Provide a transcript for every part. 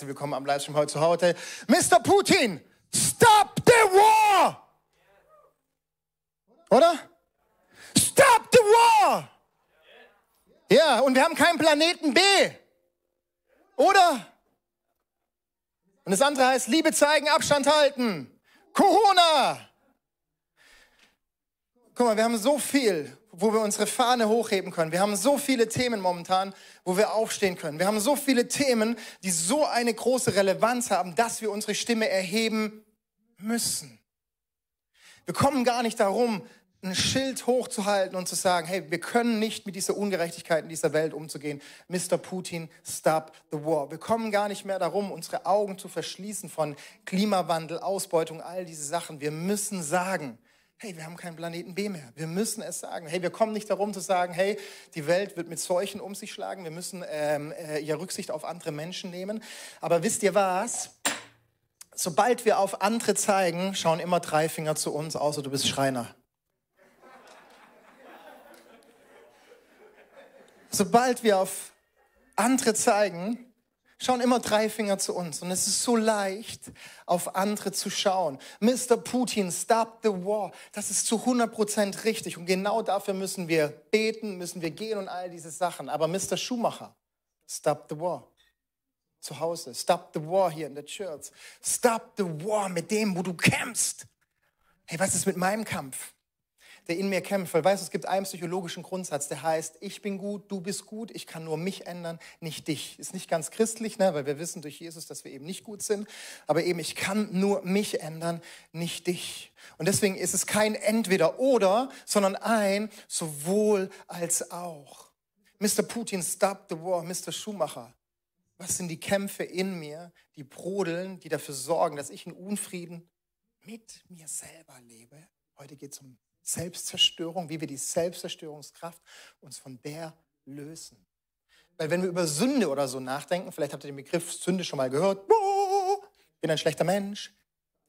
Willkommen am Livestream heute zu Hause. Mr. Putin, stop the war! Oder? Stop the war! Ja, und wir haben keinen Planeten B. Oder? Und das andere heißt Liebe zeigen, Abstand halten. Corona! Guck mal, wir haben so viel, wo wir unsere Fahne hochheben können. Wir haben so viele Themen momentan, wo wir aufstehen können. Wir haben so viele Themen, die so eine große Relevanz haben, dass wir unsere Stimme erheben müssen. Wir kommen gar nicht darum, ein Schild hochzuhalten und zu sagen, hey, wir können nicht mit dieser Ungerechtigkeit in dieser Welt umzugehen. Mr. Putin, stop the war. Wir kommen gar nicht mehr darum, unsere Augen zu verschließen von Klimawandel, Ausbeutung, all diese Sachen. Wir müssen sagen, hey, wir haben keinen Planeten B mehr. Wir müssen es sagen. Hey, wir kommen nicht darum zu sagen, hey, die Welt wird mit Seuchen um sich schlagen. Wir müssen ähm, äh, ja Rücksicht auf andere Menschen nehmen. Aber wisst ihr was? Sobald wir auf andere zeigen, schauen immer drei Finger zu uns, außer du bist Schreiner. Sobald wir auf andere zeigen, schauen immer drei Finger zu uns. Und es ist so leicht, auf andere zu schauen. Mr. Putin, stop the war. Das ist zu 100% richtig. Und genau dafür müssen wir beten, müssen wir gehen und all diese Sachen. Aber Mr. Schumacher, stop the war. Zu Hause. Stop the war hier in der Church. Stop the war mit dem, wo du kämpfst. Hey, was ist mit meinem Kampf? Der in mir kämpft. Weil weißt du, es gibt einen psychologischen Grundsatz, der heißt, ich bin gut, du bist gut, ich kann nur mich ändern, nicht dich. Ist nicht ganz christlich, ne? weil wir wissen durch Jesus, dass wir eben nicht gut sind. Aber eben, ich kann nur mich ändern, nicht dich. Und deswegen ist es kein Entweder-Oder, sondern ein sowohl als auch. Mr. Putin, stop the war. Mr. Schumacher, was sind die Kämpfe in mir, die brodeln, die dafür sorgen, dass ich in Unfrieden mit mir selber lebe? Heute geht es um Selbstzerstörung, wie wir die Selbstzerstörungskraft uns von der lösen. Weil wenn wir über Sünde oder so nachdenken, vielleicht habt ihr den Begriff Sünde schon mal gehört, bin ein schlechter Mensch.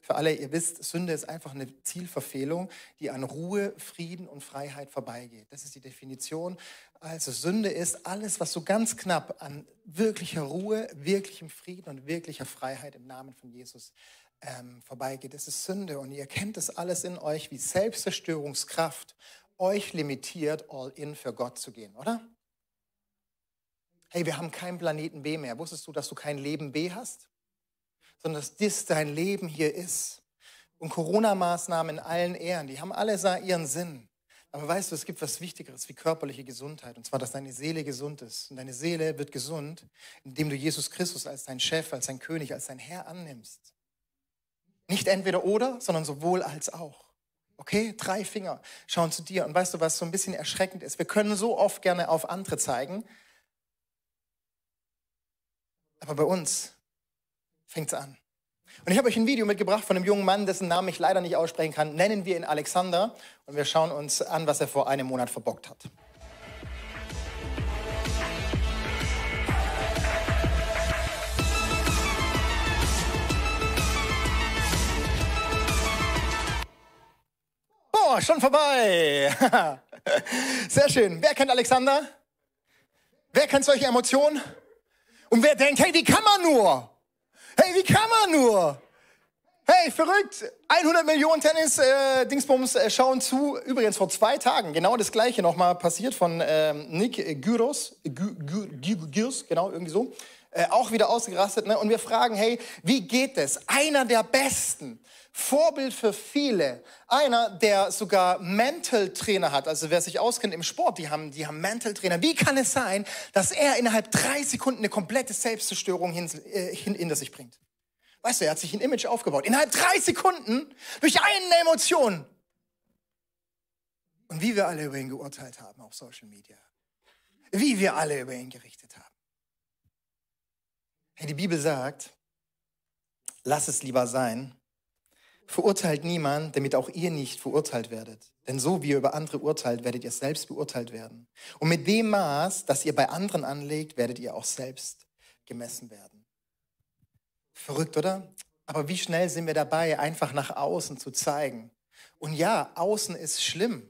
Für alle, ihr wisst, Sünde ist einfach eine Zielverfehlung, die an Ruhe, Frieden und Freiheit vorbeigeht. Das ist die Definition. Also Sünde ist alles, was so ganz knapp an wirklicher Ruhe, wirklichem Frieden und wirklicher Freiheit im Namen von Jesus ähm, vorbeigeht. Das ist Sünde und ihr kennt das alles in euch, wie Selbstzerstörungskraft euch limitiert, all in für Gott zu gehen, oder? Hey, wir haben keinen Planeten B mehr. Wusstest du, dass du kein Leben B hast? Sondern dass das dein Leben hier ist. Und Corona-Maßnahmen in allen Ehren, die haben alle ihren Sinn. Aber weißt du, es gibt was Wichtigeres wie körperliche Gesundheit. Und zwar, dass deine Seele gesund ist. Und deine Seele wird gesund, indem du Jesus Christus als dein Chef, als dein König, als dein Herr annimmst. Nicht entweder oder, sondern sowohl als auch. Okay, drei Finger schauen zu dir. Und weißt du, was so ein bisschen erschreckend ist? Wir können so oft gerne auf andere zeigen, aber bei uns fängt es an. Und ich habe euch ein Video mitgebracht von einem jungen Mann, dessen Namen ich leider nicht aussprechen kann. Nennen wir ihn Alexander und wir schauen uns an, was er vor einem Monat verbockt hat. Schon vorbei. Sehr schön. Wer kennt Alexander? Wer kennt solche Emotionen? Und wer denkt, hey, wie kann man nur? Hey, wie kann man nur? Hey, verrückt. 100 Millionen Tennis-Dingsbums äh, äh, schauen zu. Übrigens vor zwei Tagen genau das gleiche nochmal passiert von ähm, Nick Gyros. Gyros, genau, irgendwie so. Äh, auch wieder ausgerastet. Ne? Und wir fragen, hey, wie geht es? Einer der Besten Vorbild für viele. Einer, der sogar Mental Trainer hat. Also wer sich auskennt im Sport, die haben, die haben Mental Trainer. Wie kann es sein, dass er innerhalb drei Sekunden eine komplette Selbstzerstörung hin, äh, hin, hinter sich bringt? Weißt du, er hat sich ein Image aufgebaut. Innerhalb drei Sekunden durch eine Emotion. Und wie wir alle über ihn geurteilt haben auf Social Media. Wie wir alle über ihn gerichtet haben. Hey, die Bibel sagt, lass es lieber sein, Verurteilt niemand, damit auch ihr nicht verurteilt werdet. Denn so wie ihr über andere urteilt, werdet ihr selbst beurteilt werden. Und mit dem Maß, das ihr bei anderen anlegt, werdet ihr auch selbst gemessen werden. Verrückt, oder? Aber wie schnell sind wir dabei, einfach nach außen zu zeigen? Und ja, außen ist schlimm.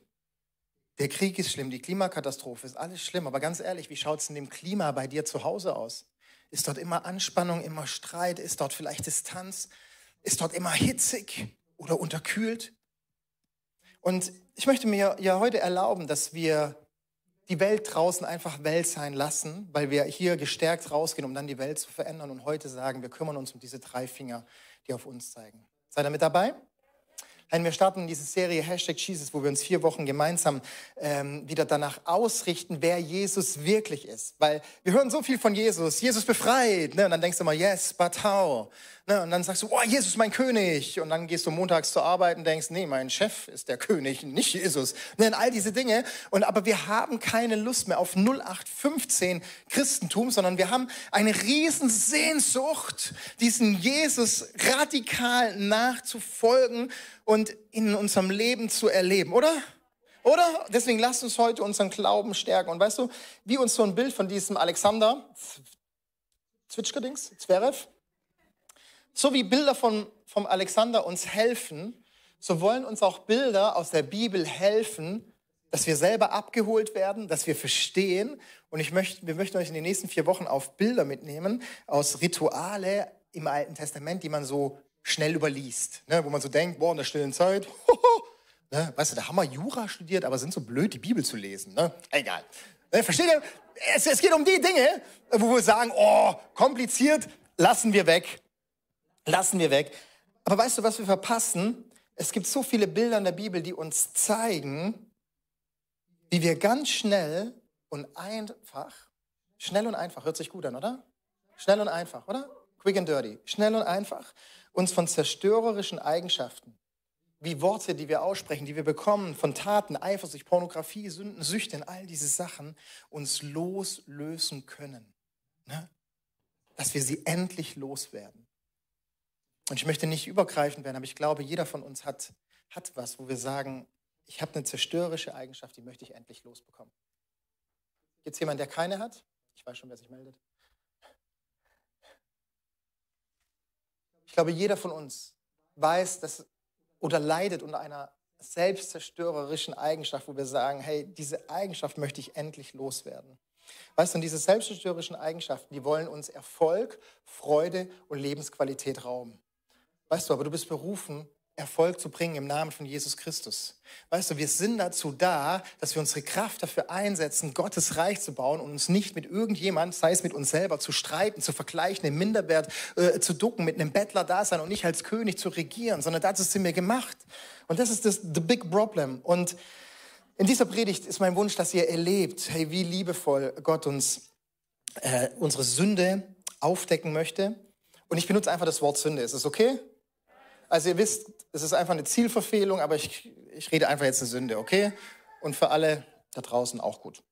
Der Krieg ist schlimm, die Klimakatastrophe ist alles schlimm. Aber ganz ehrlich, wie schaut es in dem Klima bei dir zu Hause aus? Ist dort immer Anspannung, immer Streit? Ist dort vielleicht Distanz? Ist dort immer hitzig oder unterkühlt? Und ich möchte mir ja heute erlauben, dass wir die Welt draußen einfach Welt sein lassen, weil wir hier gestärkt rausgehen, um dann die Welt zu verändern und heute sagen, wir kümmern uns um diese drei Finger, die auf uns zeigen. Seid ihr mit dabei? Nein, wir starten diese Serie Hashtag Jesus, wo wir uns vier Wochen gemeinsam ähm, wieder danach ausrichten, wer Jesus wirklich ist. Weil wir hören so viel von Jesus. Jesus befreit. Ne? Und dann denkst du mal, yes, but how? Ne? Und dann sagst du, oh, Jesus mein König. Und dann gehst du montags zur Arbeit und denkst, nee, mein Chef ist der König, nicht Jesus. Ne? Und all diese Dinge. Und aber wir haben keine Lust mehr auf 0815 Christentum, sondern wir haben eine riesen Sehnsucht, diesen Jesus radikal nachzufolgen und in unserem Leben zu erleben, oder? Oder? Deswegen lasst uns heute unseren Glauben stärken. Und weißt du, wie uns so ein Bild von diesem Alexander Zwitschgerdings, Zverev, so wie Bilder von, vom Alexander uns helfen, so wollen uns auch Bilder aus der Bibel helfen, dass wir selber abgeholt werden, dass wir verstehen. Und ich möchte, wir möchten euch in den nächsten vier Wochen auf Bilder mitnehmen aus Rituale im Alten Testament, die man so schnell überliest, ne, wo man so denkt, boah, in der stillen Zeit, ne, weißt du, da haben wir Jura studiert, aber sind so blöd, die Bibel zu lesen. Ne? Egal. Ne, versteht ihr? Es, es geht um die Dinge, wo wir sagen, oh, kompliziert, lassen wir weg. Lassen wir weg. Aber weißt du, was wir verpassen? Es gibt so viele Bilder in der Bibel, die uns zeigen, wie wir ganz schnell und einfach, schnell und einfach, hört sich gut an, oder? Schnell und einfach, oder? Quick and dirty. Schnell und einfach uns von zerstörerischen Eigenschaften, wie Worte, die wir aussprechen, die wir bekommen, von Taten, Eifersucht, Pornografie, Sünden, Süchten, all diese Sachen, uns loslösen können. Ne? Dass wir sie endlich loswerden. Und ich möchte nicht übergreifend werden, aber ich glaube, jeder von uns hat, hat was, wo wir sagen, ich habe eine zerstörerische Eigenschaft, die möchte ich endlich losbekommen. Gibt es jemanden, der keine hat? Ich weiß schon, wer sich meldet. Ich glaube, jeder von uns weiß dass, oder leidet unter einer selbstzerstörerischen Eigenschaft, wo wir sagen, hey, diese Eigenschaft möchte ich endlich loswerden. Weißt du, und diese selbstzerstörerischen Eigenschaften, die wollen uns Erfolg, Freude und Lebensqualität rauben. Weißt du, aber du bist berufen, Erfolg zu bringen im Namen von Jesus Christus. Weißt du, wir sind dazu da, dass wir unsere Kraft dafür einsetzen, Gottes Reich zu bauen und uns nicht mit irgendjemand, sei es mit uns selber, zu streiten, zu vergleichen, den Minderwert äh, zu ducken, mit einem Bettler da sein und nicht als König zu regieren, sondern dazu sind wir gemacht. Und das ist das the big problem. Und in dieser Predigt ist mein Wunsch, dass ihr erlebt, hey, wie liebevoll Gott uns äh, unsere Sünde aufdecken möchte. Und ich benutze einfach das Wort Sünde. Ist es okay? Also ihr wisst, es ist einfach eine Zielverfehlung, aber ich, ich rede einfach jetzt eine Sünde, okay? Und für alle da draußen auch gut.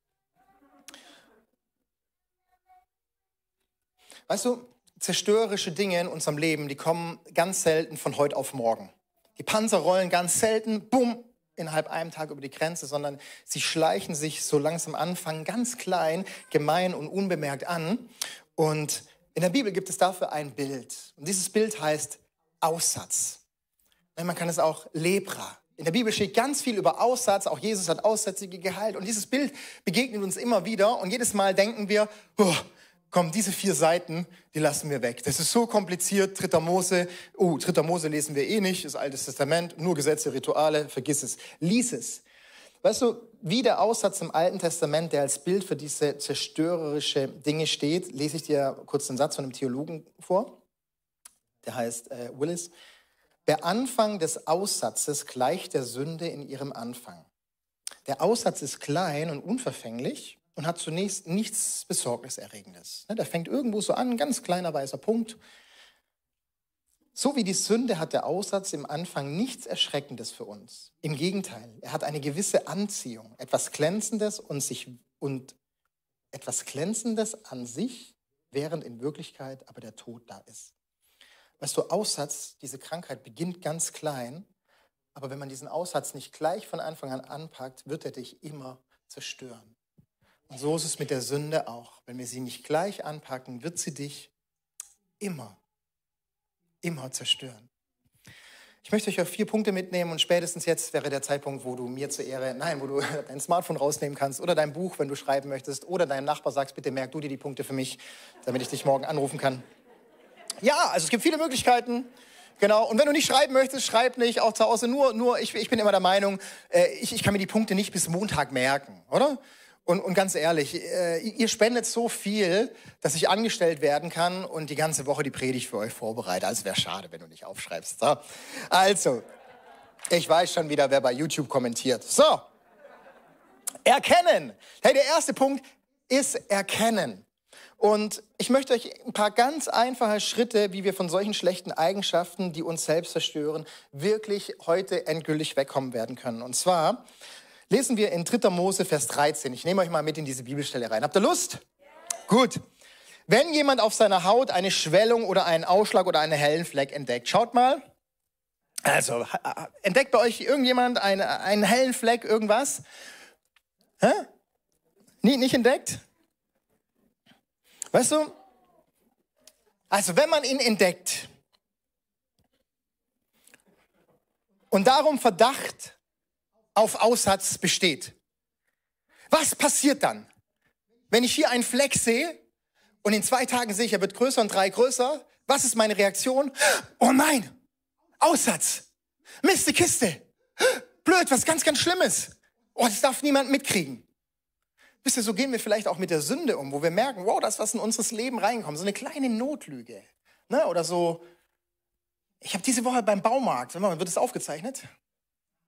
Weißt du, zerstörerische Dinge in unserem Leben, die kommen ganz selten von heute auf morgen. Die Panzer rollen ganz selten, bumm, innerhalb einem Tag über die Grenze, sondern sie schleichen sich so langsam an, fangen ganz klein, gemein und unbemerkt an. Und in der Bibel gibt es dafür ein Bild. Und dieses Bild heißt Aussatz. Man kann es auch Lepra. In der Bibel steht ganz viel über Aussatz. Auch Jesus hat Aussätzige geheilt. Und dieses Bild begegnet uns immer wieder. Und jedes Mal denken wir, oh, komm, diese vier Seiten, die lassen wir weg. Das ist so kompliziert. Dritter Mose, oh, Dritter Mose lesen wir eh nicht, das Altes Testament, nur Gesetze, Rituale, vergiss es. Lies es. Weißt du, wie der Aussatz im Alten Testament, der als Bild für diese zerstörerische Dinge steht, lese ich dir kurz einen Satz von einem Theologen vor der heißt äh, Willis. Der Anfang des Aussatzes gleicht der Sünde in ihrem Anfang. Der Aussatz ist klein und unverfänglich und hat zunächst nichts Besorgniserregendes. Ne, der fängt irgendwo so an, ein ganz kleiner weißer Punkt. So wie die Sünde hat der Aussatz im Anfang nichts Erschreckendes für uns. Im Gegenteil, er hat eine gewisse Anziehung, etwas Glänzendes und, sich, und etwas Glänzendes an sich, während in Wirklichkeit aber der Tod da ist. Weißt du, Aussatz, diese Krankheit beginnt ganz klein, aber wenn man diesen Aussatz nicht gleich von Anfang an anpackt, wird er dich immer zerstören. Und so ist es mit der Sünde auch. Wenn wir sie nicht gleich anpacken, wird sie dich immer, immer zerstören. Ich möchte euch auf vier Punkte mitnehmen und spätestens jetzt wäre der Zeitpunkt, wo du mir zur Ehre, nein, wo du dein Smartphone rausnehmen kannst oder dein Buch, wenn du schreiben möchtest, oder deinem Nachbar sagst, bitte merk du dir die Punkte für mich, damit ich dich morgen anrufen kann. Ja, also es gibt viele Möglichkeiten. Genau, und wenn du nicht schreiben möchtest, schreib nicht, auch zu Hause. Nur, nur ich, ich bin immer der Meinung, äh, ich, ich kann mir die Punkte nicht bis Montag merken, oder? Und, und ganz ehrlich, äh, ihr spendet so viel, dass ich angestellt werden kann und die ganze Woche die Predigt für euch vorbereite. Also wäre schade, wenn du nicht aufschreibst. So. Also, ich weiß schon wieder, wer bei YouTube kommentiert. So, erkennen. Hey, der erste Punkt ist erkennen. Und ich möchte euch ein paar ganz einfache Schritte, wie wir von solchen schlechten Eigenschaften, die uns selbst zerstören, wirklich heute endgültig wegkommen werden können. Und zwar lesen wir in 3. Mose, Vers 13. Ich nehme euch mal mit in diese Bibelstelle rein. Habt ihr Lust? Gut. Wenn jemand auf seiner Haut eine Schwellung oder einen Ausschlag oder einen hellen Fleck entdeckt, schaut mal. Also, entdeckt bei euch irgendjemand einen, einen hellen Fleck, irgendwas? Hä? Nie, nicht entdeckt? Weißt du? Also, wenn man ihn entdeckt und darum Verdacht auf Aussatz besteht. Was passiert dann? Wenn ich hier einen Fleck sehe und in zwei Tagen sehe ich, er wird größer und drei größer, was ist meine Reaktion? Oh nein, Aussatz, Mist, die Kiste, blöd, was ganz, ganz Schlimmes. Oh, das darf niemand mitkriegen. Wisst ihr, so gehen wir vielleicht auch mit der Sünde um, wo wir merken, wow, das, was in unseres Leben reinkommt, so eine kleine Notlüge. Ne? Oder so, ich habe diese Woche beim Baumarkt, wird das aufgezeichnet?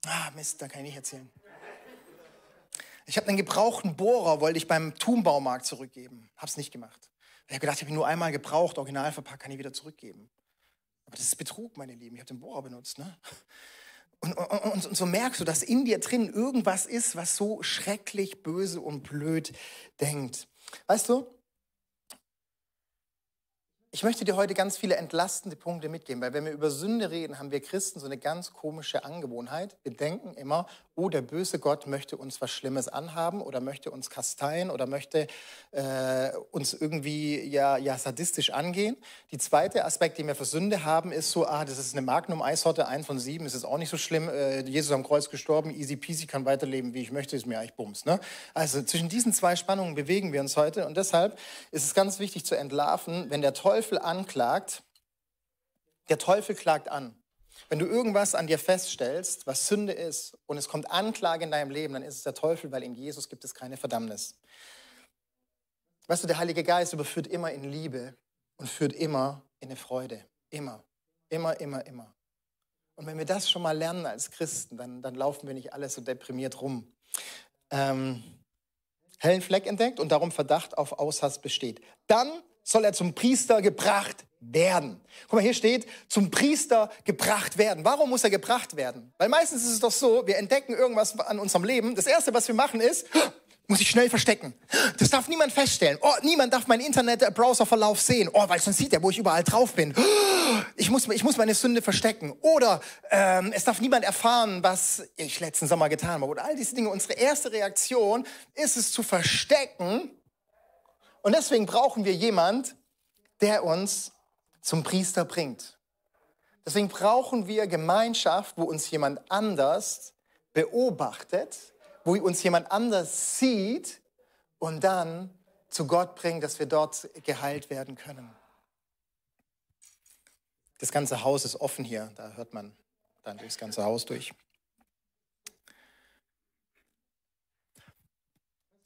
Ah, Mist, da kann ich nicht erzählen. Ich habe einen gebrauchten Bohrer, wollte ich beim Thumbaumarkt zurückgeben. Hab's nicht gemacht. Ich habe gedacht, ich habe ihn nur einmal gebraucht, original verpackt, kann ich wieder zurückgeben. Aber das ist Betrug, meine Lieben. Ich habe den Bohrer benutzt. Ne? Und, und, und, so merkst du, dass in dir drin irgendwas ist, was so schrecklich, böse und blöd denkt. Weißt du, ich möchte dir heute ganz viele entlastende Punkte mitgeben, weil wenn wir über Sünde reden, haben wir Christen so eine ganz komische Angewohnheit. Wir denken immer, oh, der böse Gott möchte uns was Schlimmes anhaben oder möchte uns kasteien oder möchte äh, uns irgendwie ja, ja sadistisch angehen. Die zweite Aspekt, den wir für Sünde haben, ist so, ah, das ist eine Magnum-Eissorte, ein von sieben, ist es auch nicht so schlimm. Äh, Jesus am Kreuz gestorben, easy peasy, kann weiterleben, wie ich möchte, ist mir eigentlich Bums. Ne? Also zwischen diesen zwei Spannungen bewegen wir uns heute und deshalb ist es ganz wichtig zu entlarven, wenn der Teufel Teufel anklagt, der Teufel klagt an. Wenn du irgendwas an dir feststellst, was Sünde ist, und es kommt Anklage in deinem Leben, dann ist es der Teufel, weil in Jesus gibt es keine Verdammnis. Weißt du, der Heilige Geist überführt immer in Liebe und führt immer in eine Freude. Immer, immer, immer, immer. Und wenn wir das schon mal lernen als Christen, dann, dann laufen wir nicht alles so deprimiert rum. Ähm, hellen Fleck entdeckt und darum Verdacht auf Aussatz besteht. Dann soll er zum Priester gebracht werden. Guck mal, hier steht, zum Priester gebracht werden. Warum muss er gebracht werden? Weil meistens ist es doch so, wir entdecken irgendwas an unserem Leben. Das Erste, was wir machen, ist, muss ich schnell verstecken. Das darf niemand feststellen. Oh, niemand darf meinen Internet-Browser-Verlauf sehen. Oh, weil sonst sieht er, wo ich überall drauf bin. Ich muss, ich muss meine Sünde verstecken. Oder ähm, es darf niemand erfahren, was ich letzten Sommer getan habe. Oder all diese Dinge. Unsere erste Reaktion ist es zu verstecken, und deswegen brauchen wir jemand, der uns zum Priester bringt. Deswegen brauchen wir Gemeinschaft, wo uns jemand anders beobachtet, wo uns jemand anders sieht und dann zu Gott bringt, dass wir dort geheilt werden können. Das ganze Haus ist offen hier, da hört man dann durchs ganze Haus durch.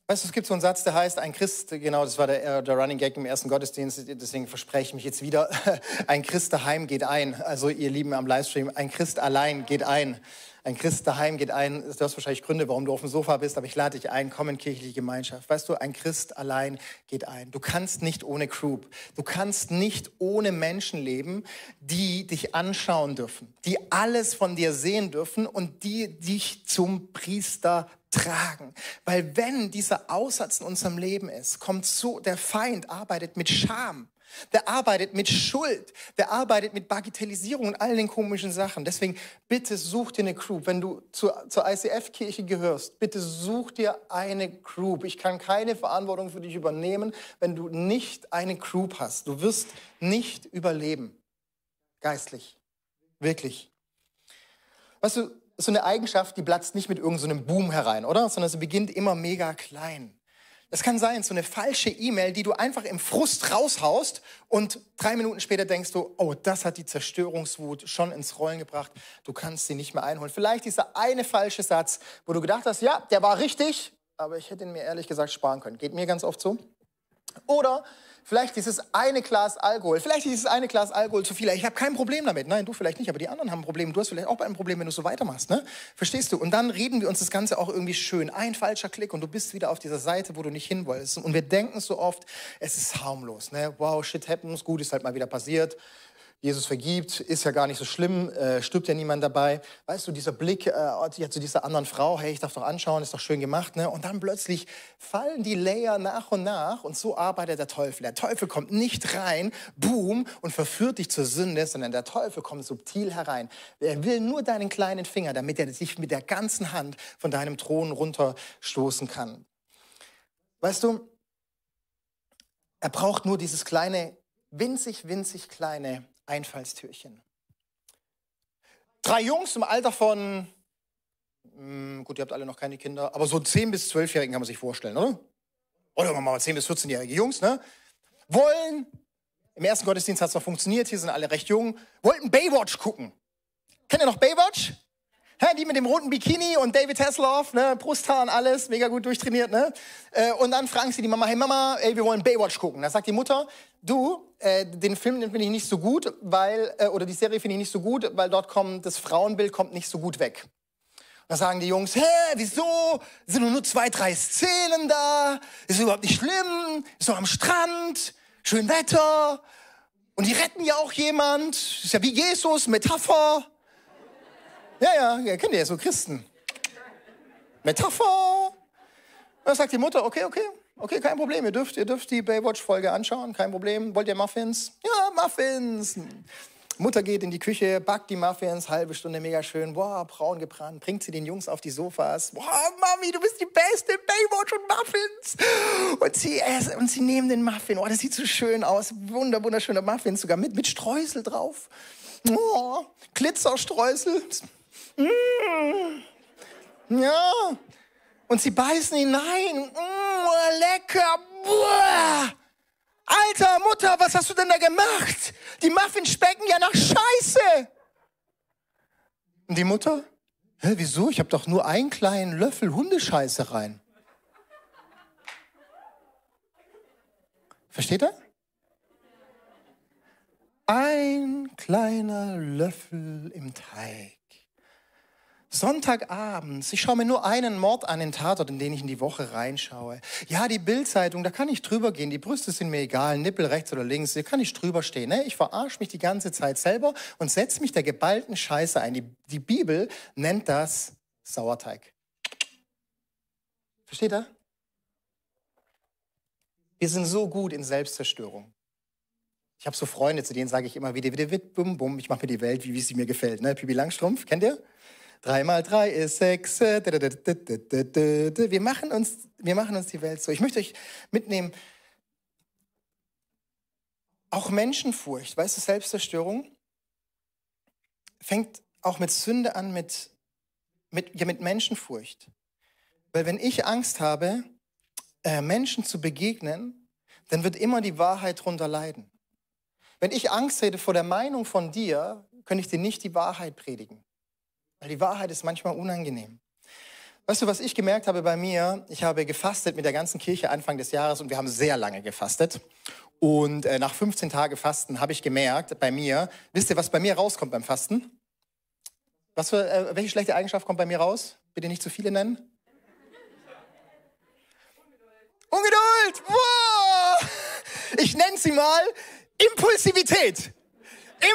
Weißt du, es gibt so einen Satz, der heißt, ein Christ, genau, das war der, äh, der Running Gag im ersten Gottesdienst, deswegen verspreche ich mich jetzt wieder, ein Christ daheim geht ein. Also ihr Lieben am Livestream, ein Christ allein geht ein. Ein Christ daheim geht ein. Du hast wahrscheinlich Gründe, warum du auf dem Sofa bist, aber ich lade dich ein, komm in kirchliche Gemeinschaft. Weißt du, ein Christ allein geht ein. Du kannst nicht ohne Group. Du kannst nicht ohne Menschen leben, die dich anschauen dürfen, die alles von dir sehen dürfen und die dich zum Priester tragen. Weil wenn dieser Aussatz in unserem Leben ist, kommt so, der Feind arbeitet mit Scham. Der arbeitet mit Schuld, der arbeitet mit Bagatellisierung und all den komischen Sachen. Deswegen bitte such dir eine Group. Wenn du zur, zur ICF-Kirche gehörst, bitte such dir eine Group. Ich kann keine Verantwortung für dich übernehmen, wenn du nicht eine Group hast. Du wirst nicht überleben. Geistlich. Wirklich. weißt du, so eine Eigenschaft, die platzt nicht mit irgendeinem so Boom herein, oder? Sondern sie beginnt immer mega klein. Das kann sein, so eine falsche E-Mail, die du einfach im Frust raushaust und drei Minuten später denkst du, oh, das hat die Zerstörungswut schon ins Rollen gebracht. Du kannst sie nicht mehr einholen. Vielleicht dieser eine falsche Satz, wo du gedacht hast, ja, der war richtig, aber ich hätte ihn mir ehrlich gesagt sparen können. Geht mir ganz oft so. Oder vielleicht dieses eine Glas Alkohol, vielleicht dieses eine Glas Alkohol zu viel. Ich habe kein Problem damit. Nein, du vielleicht nicht, aber die anderen haben ein Problem. Du hast vielleicht auch ein Problem, wenn du so weitermachst. Ne? Verstehst du? Und dann reden wir uns das Ganze auch irgendwie schön. Ein falscher Klick und du bist wieder auf dieser Seite, wo du nicht hin wolltest. Und wir denken so oft, es ist harmlos. Ne? Wow, shit happens, gut ist halt mal wieder passiert. Jesus vergibt, ist ja gar nicht so schlimm, äh, stirbt ja niemand dabei. Weißt du, dieser Blick äh, zu dieser anderen Frau, hey, ich darf doch anschauen, ist doch schön gemacht. Ne? Und dann plötzlich fallen die Layer nach und nach und so arbeitet der Teufel. Der Teufel kommt nicht rein, boom, und verführt dich zur Sünde, sondern der Teufel kommt subtil herein. Er will nur deinen kleinen Finger, damit er sich mit der ganzen Hand von deinem Thron runterstoßen kann. Weißt du, er braucht nur dieses kleine, winzig, winzig kleine Einfallstürchen. Drei Jungs im Alter von, hm, gut, ihr habt alle noch keine Kinder, aber so 10- bis 12-Jährigen kann man sich vorstellen, oder? Oder mal 10- bis 14-jährige Jungs, ne? Wollen, im ersten Gottesdienst hat es noch funktioniert, hier sind alle recht jung, wollten Baywatch gucken. Kennt ihr noch Baywatch? die mit dem roten Bikini und David Hasselhoff, ne, Brusthaar und alles, mega gut durchtrainiert, ne? Äh, und dann fragen sie die Mama, hey Mama, ey, wir wollen Baywatch gucken. Da sagt die Mutter, du, äh, den Film finde ich nicht so gut, weil, äh, oder die Serie finde ich nicht so gut, weil dort kommt, das Frauenbild kommt nicht so gut weg. Da sagen die Jungs, hä, wieso? Sind nur zwei, drei Szenen da? Ist überhaupt nicht schlimm? Ist doch am Strand, schön Wetter. Und die retten ja auch jemand. Ist ja wie Jesus, Metapher. Ja, ja, ja kennt ihr ja so Christen. Metapher. Da sagt die Mutter, okay, okay, okay, kein Problem, ihr dürft, ihr dürft die Baywatch-Folge anschauen, kein Problem. Wollt ihr Muffins? Ja, Muffins. Mutter geht in die Küche, backt die Muffins, halbe Stunde mega schön, boah, braun gebrannt, bringt sie den Jungs auf die Sofas. Boah, Mami, du bist die Beste, Baywatch und Muffins. Und sie, äh, und sie nehmen den Muffin, oh, das sieht so schön aus, wunder, wunderschöner Muffins, sogar mit, mit Streusel drauf. Oh, Glitzerstreusel. Mmh. Ja. Und sie beißen hinein. Mmh, lecker. Buah. Alter, Mutter, was hast du denn da gemacht? Die Muffins specken ja nach Scheiße. Und die Mutter? Hä, wieso? Ich habe doch nur einen kleinen Löffel Hundescheiße rein. Versteht er? Ein kleiner Löffel im Teig. Sonntagabends, ich schaue mir nur einen Mord an den Tatort, in den ich in die Woche reinschaue. Ja, die Bildzeitung, da kann ich drüber gehen, die Brüste sind mir egal, Nippel rechts oder links, da kann ich drüber stehen. Ne? Ich verarsche mich die ganze Zeit selber und setze mich der geballten Scheiße ein. Die, die Bibel nennt das Sauerteig. Versteht ihr? Wir sind so gut in Selbstzerstörung. Ich habe so Freunde, zu denen sage ich immer wieder, wieder, bum, bum, ich mache mir die Welt, wie, wie sie mir gefällt. Ne? Pipi Langstrumpf, kennt ihr? Drei mal drei ist sechs. Wir machen, uns, wir machen uns die Welt so. Ich möchte euch mitnehmen. Auch Menschenfurcht, weißt du, Selbstzerstörung fängt auch mit Sünde an, mit, mit, ja, mit Menschenfurcht. Weil wenn ich Angst habe, äh, Menschen zu begegnen, dann wird immer die Wahrheit darunter leiden. Wenn ich Angst hätte vor der Meinung von dir, könnte ich dir nicht die Wahrheit predigen. Weil die Wahrheit ist manchmal unangenehm. Weißt du, was ich gemerkt habe bei mir? Ich habe gefastet mit der ganzen Kirche Anfang des Jahres und wir haben sehr lange gefastet. Und äh, nach 15 Tagen Fasten habe ich gemerkt, bei mir, wisst ihr, was bei mir rauskommt beim Fasten? Was für, äh, welche schlechte Eigenschaft kommt bei mir raus? Bitte nicht zu viele nennen. Ungeduld! Wow! Ich nenne sie mal Impulsivität.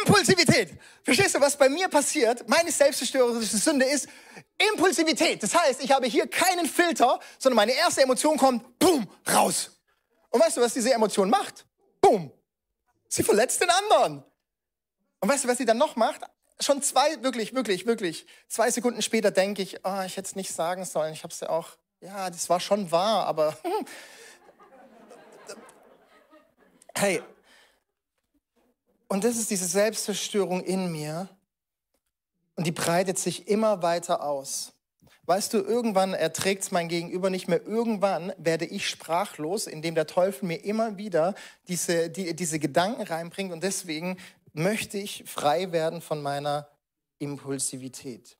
Impulsivität. Verstehst du, was bei mir passiert? Meine selbstzerstörerische Sünde ist Impulsivität. Das heißt, ich habe hier keinen Filter, sondern meine erste Emotion kommt, boom, raus. Und weißt du, was diese Emotion macht? Boom. Sie verletzt den anderen. Und weißt du, was sie dann noch macht? Schon zwei, wirklich, wirklich, wirklich, zwei Sekunden später denke ich, oh, ich hätte es nicht sagen sollen. Ich habe es ja auch, ja, das war schon wahr, aber hey, und das ist diese Selbstzerstörung in mir. Und die breitet sich immer weiter aus. Weißt du, irgendwann erträgt es mein Gegenüber nicht mehr. Irgendwann werde ich sprachlos, indem der Teufel mir immer wieder diese, die, diese Gedanken reinbringt. Und deswegen möchte ich frei werden von meiner Impulsivität.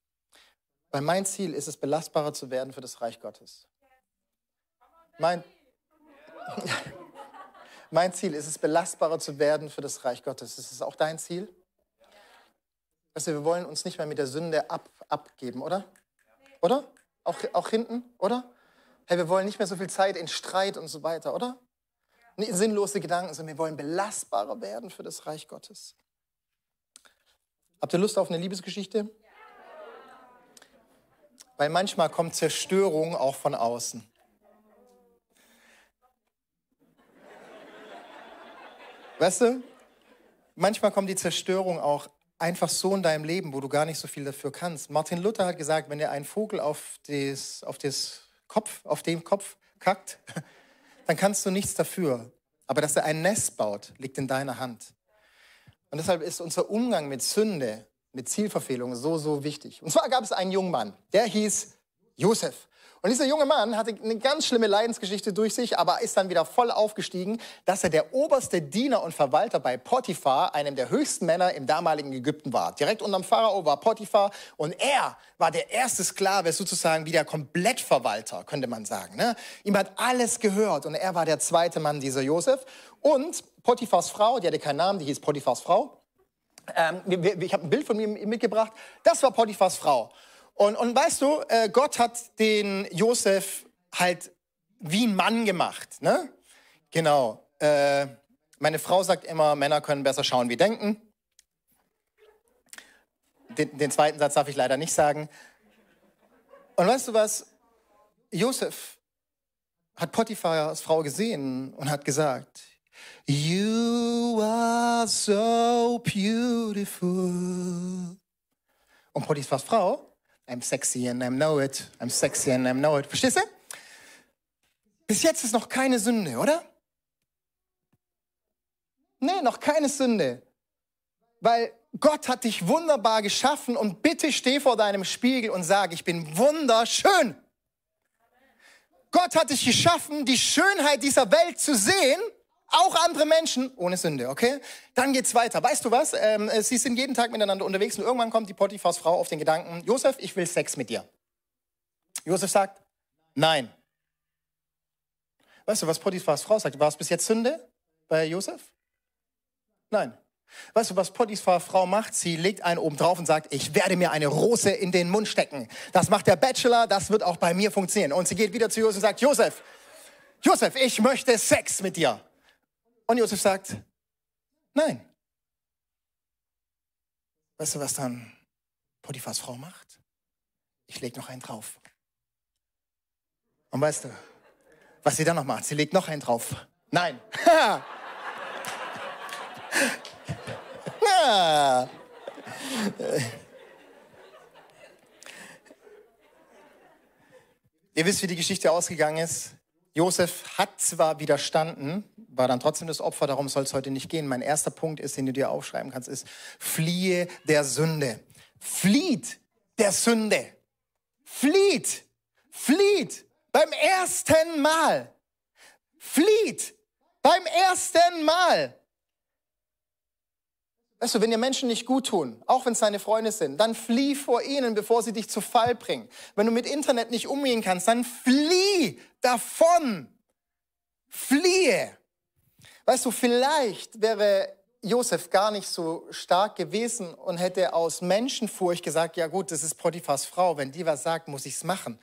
Weil mein Ziel ist es, belastbarer zu werden für das Reich Gottes. Mein, mein Ziel ist es, belastbarer zu werden für das Reich Gottes. Ist es auch dein Ziel? Du, wir wollen uns nicht mehr mit der Sünde ab, abgeben, oder? Oder? Auch, auch hinten, oder? Hey, wir wollen nicht mehr so viel Zeit in Streit und so weiter, oder? Sinnlose Gedanken, sondern wir wollen belastbarer werden für das Reich Gottes. Habt ihr Lust auf eine Liebesgeschichte? Weil manchmal kommt Zerstörung auch von außen. Weißt du, manchmal kommt die Zerstörung auch einfach so in deinem Leben, wo du gar nicht so viel dafür kannst. Martin Luther hat gesagt, wenn dir ein Vogel auf, des, auf, des Kopf, auf dem Kopf kackt, dann kannst du nichts dafür. Aber dass er ein Nest baut, liegt in deiner Hand. Und deshalb ist unser Umgang mit Sünde, mit Zielverfehlung so, so wichtig. Und zwar gab es einen jungen Mann, der hieß Josef. Und dieser junge Mann hatte eine ganz schlimme Leidensgeschichte durch sich, aber ist dann wieder voll aufgestiegen, dass er der oberste Diener und Verwalter bei Potiphar, einem der höchsten Männer im damaligen Ägypten war. Direkt unterm Pharao war Potiphar und er war der erste Sklave, sozusagen wie der Komplettverwalter, könnte man sagen. Ne? Ihm hat alles gehört und er war der zweite Mann, dieser Josef. Und Potiphars Frau, die hatte keinen Namen, die hieß Potiphars Frau. Ähm, ich habe ein Bild von mir mitgebracht. Das war Potiphars Frau. Und, und weißt du, äh, Gott hat den Josef halt wie ein Mann gemacht. Ne? Genau. Äh, meine Frau sagt immer, Männer können besser schauen wie denken. Den, den zweiten Satz darf ich leider nicht sagen. Und weißt du was? Josef hat Potiphars Frau gesehen und hat gesagt, You are so beautiful. Und Potiphars Frau I'm sexy and I know it. I'm sexy and I know it. Verstehst du? Bis jetzt ist noch keine Sünde, oder? Nee, noch keine Sünde. Weil Gott hat dich wunderbar geschaffen und bitte steh vor deinem Spiegel und sag, ich bin wunderschön. Gott hat dich geschaffen, die Schönheit dieser Welt zu sehen auch andere Menschen ohne Sünde, okay? Dann geht's weiter. Weißt du was? Ähm, äh, sie sind jeden Tag miteinander unterwegs und irgendwann kommt die Potiphars Frau auf den Gedanken, Josef, ich will Sex mit dir. Josef sagt, nein. Weißt du, was Potiphars Frau sagt? War es bis jetzt Sünde bei Josef? Nein. Weißt du, was Potiphars Frau macht? Sie legt einen oben drauf und sagt, ich werde mir eine Rose in den Mund stecken. Das macht der Bachelor, das wird auch bei mir funktionieren. Und sie geht wieder zu Josef und sagt, Josef, Josef, ich möchte Sex mit dir. Und Josef sagt, nein. Weißt du, was dann Potiphas Frau macht? Ich leg noch einen drauf. Und weißt du, was sie dann noch macht? Sie legt noch einen drauf. Nein. Ihr wisst, wie die Geschichte ausgegangen ist. Josef hat zwar widerstanden, war dann trotzdem das Opfer, darum soll es heute nicht gehen. Mein erster Punkt ist, den du dir aufschreiben kannst, ist, fliehe der Sünde. Flieht der Sünde. Flieht. Flieht. Beim ersten Mal. Flieht. Beim ersten Mal. Weißt du, wenn dir Menschen nicht gut tun, auch wenn es deine Freunde sind, dann flieh vor ihnen, bevor sie dich zu Fall bringen. Wenn du mit Internet nicht umgehen kannst, dann flieh davon. Fliehe. Weißt du, vielleicht wäre Josef gar nicht so stark gewesen und hätte aus Menschenfurcht gesagt, ja gut, das ist Potiphas Frau, wenn die was sagt, muss ich's machen.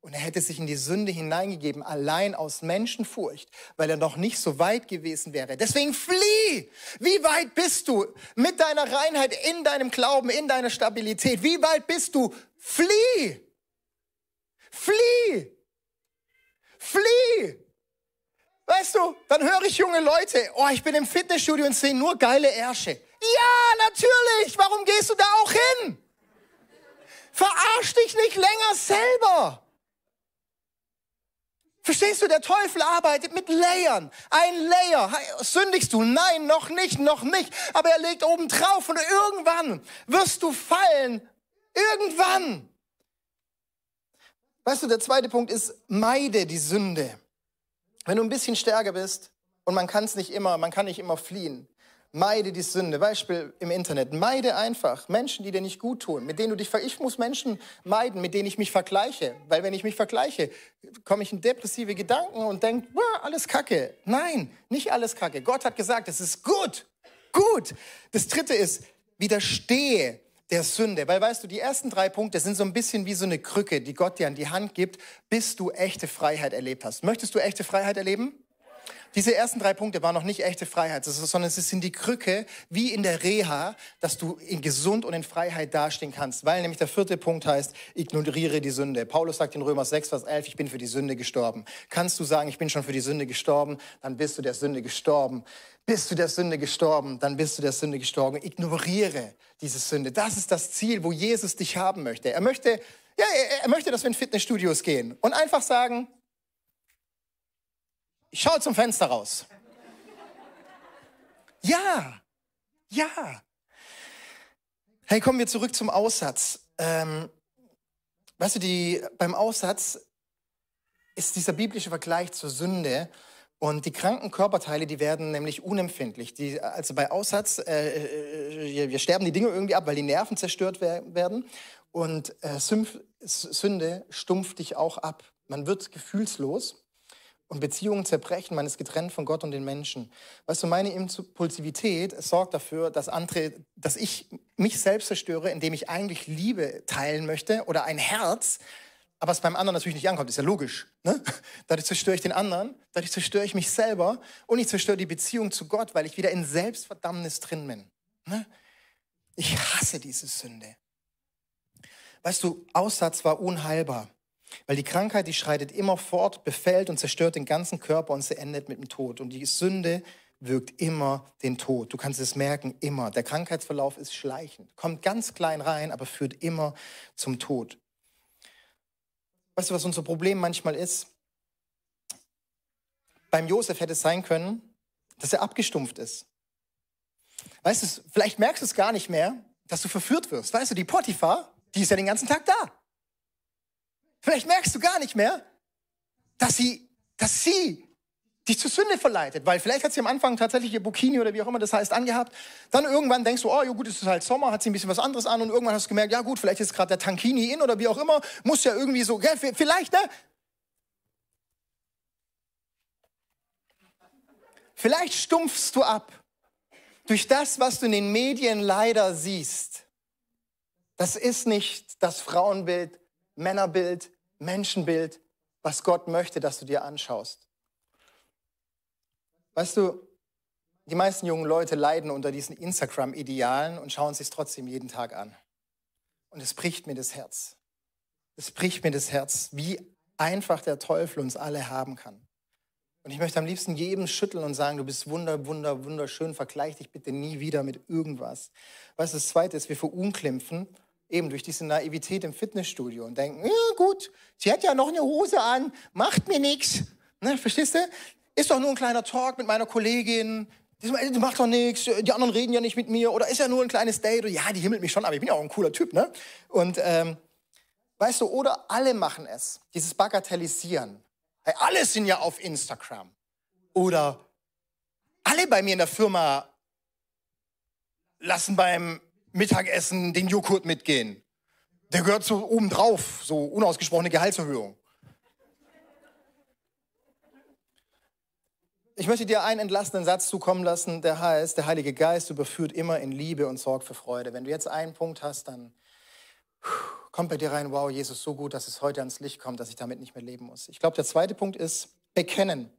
Und er hätte sich in die Sünde hineingegeben, allein aus Menschenfurcht, weil er noch nicht so weit gewesen wäre. Deswegen flieh! Wie weit bist du mit deiner Reinheit, in deinem Glauben, in deiner Stabilität? Wie weit bist du? Flieh! Flieh! Flieh! Weißt du, dann höre ich junge Leute, oh, ich bin im Fitnessstudio und sehe nur geile Ärsche. Ja, natürlich! Warum gehst du da auch hin? Verarsch dich nicht länger selber! Verstehst du, der Teufel arbeitet mit Layern. Ein Layer. Sündigst du? Nein, noch nicht, noch nicht. Aber er legt oben drauf und irgendwann wirst du fallen Irgendwann. Weißt du, der zweite Punkt ist, meide die Sünde. Wenn du ein bisschen stärker bist und man kann es nicht immer, man kann nicht immer fliehen, Meide die Sünde. Beispiel im Internet. Meide einfach Menschen, die dir nicht gut tun, mit denen du dich Ich muss Menschen meiden, mit denen ich mich vergleiche. Weil wenn ich mich vergleiche, komme ich in depressive Gedanken und denke, alles Kacke. Nein, nicht alles Kacke. Gott hat gesagt, es ist gut. Gut. Das dritte ist, widerstehe der Sünde. Weil weißt du, die ersten drei Punkte sind so ein bisschen wie so eine Krücke, die Gott dir an die Hand gibt, bis du echte Freiheit erlebt hast. Möchtest du echte Freiheit erleben? Diese ersten drei Punkte waren noch nicht echte Freiheit, sondern es sind die Krücke, wie in der Reha, dass du in gesund und in Freiheit dastehen kannst. Weil nämlich der vierte Punkt heißt, ignoriere die Sünde. Paulus sagt in Römer 6, Vers 11, ich bin für die Sünde gestorben. Kannst du sagen, ich bin schon für die Sünde gestorben, dann bist du der Sünde gestorben. Bist du der Sünde gestorben, dann bist du der Sünde gestorben. Ignoriere diese Sünde. Das ist das Ziel, wo Jesus dich haben möchte. Er möchte, ja, er, er möchte, dass wir in Fitnessstudios gehen und einfach sagen, ich schaue zum Fenster raus. Ja, ja. Hey, kommen wir zurück zum Aussatz. Ähm, weißt du, die, beim Aussatz ist dieser biblische Vergleich zur Sünde und die kranken Körperteile, die werden nämlich unempfindlich. Die, also bei Aussatz, äh, äh wir sterben die Dinge irgendwie ab, weil die Nerven zerstört werden. Und äh, Sünde stumpft dich auch ab. Man wird gefühlslos und Beziehungen zerbrechen, man ist getrennt von Gott und den Menschen. Weißt du, meine Impulsivität sorgt dafür, dass andere, dass ich mich selbst zerstöre, indem ich eigentlich Liebe teilen möchte oder ein Herz, aber es beim anderen natürlich nicht ankommt, ist ja logisch. Ne? Dadurch zerstöre ich den anderen, dadurch zerstöre ich mich selber und ich zerstöre die Beziehung zu Gott, weil ich wieder in Selbstverdammnis drin bin. Ne? Ich hasse diese Sünde. Weißt du, Aussatz war unheilbar. Weil die Krankheit, die schreitet immer fort, befällt und zerstört den ganzen Körper und sie endet mit dem Tod. Und die Sünde wirkt immer den Tod. Du kannst es merken, immer. Der Krankheitsverlauf ist schleichend, kommt ganz klein rein, aber führt immer zum Tod. Weißt du, was unser Problem manchmal ist? Beim Josef hätte es sein können, dass er abgestumpft ist. Weißt du, vielleicht merkst du es gar nicht mehr, dass du verführt wirst. Weißt du, die Potiphar, die ist ja den ganzen Tag da. Vielleicht merkst du gar nicht mehr, dass sie, dass sie dich zur Sünde verleitet, weil vielleicht hat sie am Anfang tatsächlich ihr Bikini oder wie auch immer das heißt angehabt. Dann irgendwann denkst du, oh ja gut, es ist halt Sommer, hat sie ein bisschen was anderes an und irgendwann hast du gemerkt, ja gut, vielleicht ist gerade der Tankini in oder wie auch immer, muss ja irgendwie so, gell, vielleicht, ne? Vielleicht stumpfst du ab durch das, was du in den Medien leider siehst. Das ist nicht das Frauenbild, Männerbild, Menschenbild, was Gott möchte, dass du dir anschaust. Weißt du, die meisten jungen Leute leiden unter diesen Instagram-Idealen und schauen sich trotzdem jeden Tag an. Und es bricht mir das Herz. Es bricht mir das Herz, wie einfach der Teufel uns alle haben kann. Und ich möchte am liebsten jedem schütteln und sagen, du bist wunder, wunder, wunderschön, vergleich dich bitte nie wieder mit irgendwas. Weißt du, das Zweite ist, wir verunglimpfen eben durch diese Naivität im Fitnessstudio und denken, ja gut, sie hat ja noch eine Hose an, macht mir nichts. Ne, verstehst du? Ist doch nur ein kleiner Talk mit meiner Kollegin, die macht doch nichts, die anderen reden ja nicht mit mir oder ist ja nur ein kleines Date. Oder, ja, die himmelt mich schon, aber ich bin ja auch ein cooler Typ. Ne? Und ähm, weißt du, oder alle machen es, dieses Bagatellisieren. Hey, alle sind ja auf Instagram. Oder alle bei mir in der Firma lassen beim Mittagessen den Joghurt mitgehen. Der gehört so obendrauf, so unausgesprochene Gehaltserhöhung. Ich möchte dir einen entlastenden Satz zukommen lassen, der heißt, der Heilige Geist überführt immer in Liebe und sorgt für Freude. Wenn du jetzt einen Punkt hast, dann kommt bei dir rein, wow, Jesus, so gut, dass es heute ans Licht kommt, dass ich damit nicht mehr leben muss. Ich glaube, der zweite Punkt ist bekennen.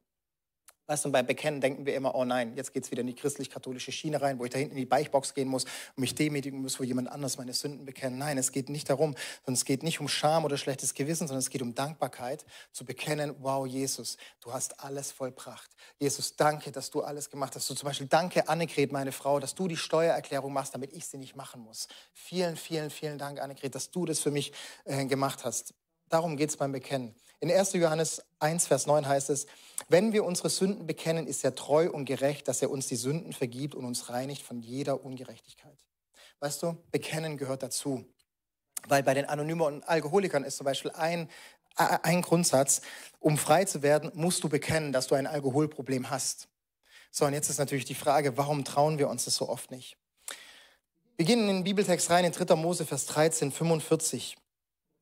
Weißt du, beim Bekennen denken wir immer, oh nein, jetzt geht es wieder in die christlich-katholische Schiene rein, wo ich da hinten in die Beichbox gehen muss und mich demütigen muss, wo jemand anders meine Sünden bekennen. Nein, es geht nicht darum, sondern es geht nicht um Scham oder schlechtes Gewissen, sondern es geht um Dankbarkeit, zu bekennen, wow, Jesus, du hast alles vollbracht. Jesus, danke, dass du alles gemacht hast. So zum Beispiel, danke, Annegret, meine Frau, dass du die Steuererklärung machst, damit ich sie nicht machen muss. Vielen, vielen, vielen Dank, Annegret, dass du das für mich äh, gemacht hast. Darum geht es beim Bekennen. In 1. Johannes 1, Vers 9 heißt es, wenn wir unsere Sünden bekennen, ist er treu und gerecht, dass er uns die Sünden vergibt und uns reinigt von jeder Ungerechtigkeit. Weißt du, bekennen gehört dazu. Weil bei den Anonymen Alkoholikern ist zum Beispiel ein, ein Grundsatz, um frei zu werden, musst du bekennen, dass du ein Alkoholproblem hast. So, und jetzt ist natürlich die Frage, warum trauen wir uns das so oft nicht? Wir gehen in den Bibeltext rein, in 3. Mose, Vers 13, 45.